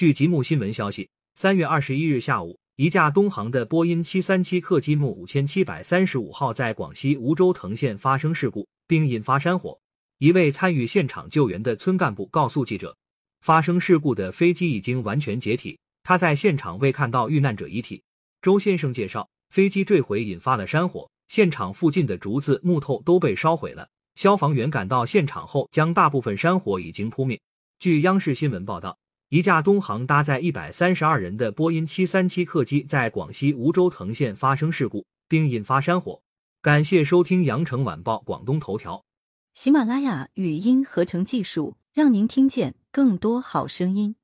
据吉木新闻消息，三月二十一日下午，一架东航的波音七三七客机木五千七百三十五号在广西梧州藤县发生事故，并引发山火。一位参与现场救援的村干部告诉记者，发生事故的飞机已经完全解体，他在现场未看到遇难者遗体。周先生介绍，飞机坠毁引发了山火，现场附近的竹子、木头都被烧毁了。消防员赶到现场后，将大部分山火已经扑灭。据央视新闻报道，一架东航搭载一百三十二人的波音七三七客机在广西梧州藤县发生事故，并引发山火。感谢收听羊城晚报广东头条，喜马拉雅语音合成技术，让您听见更多好声音。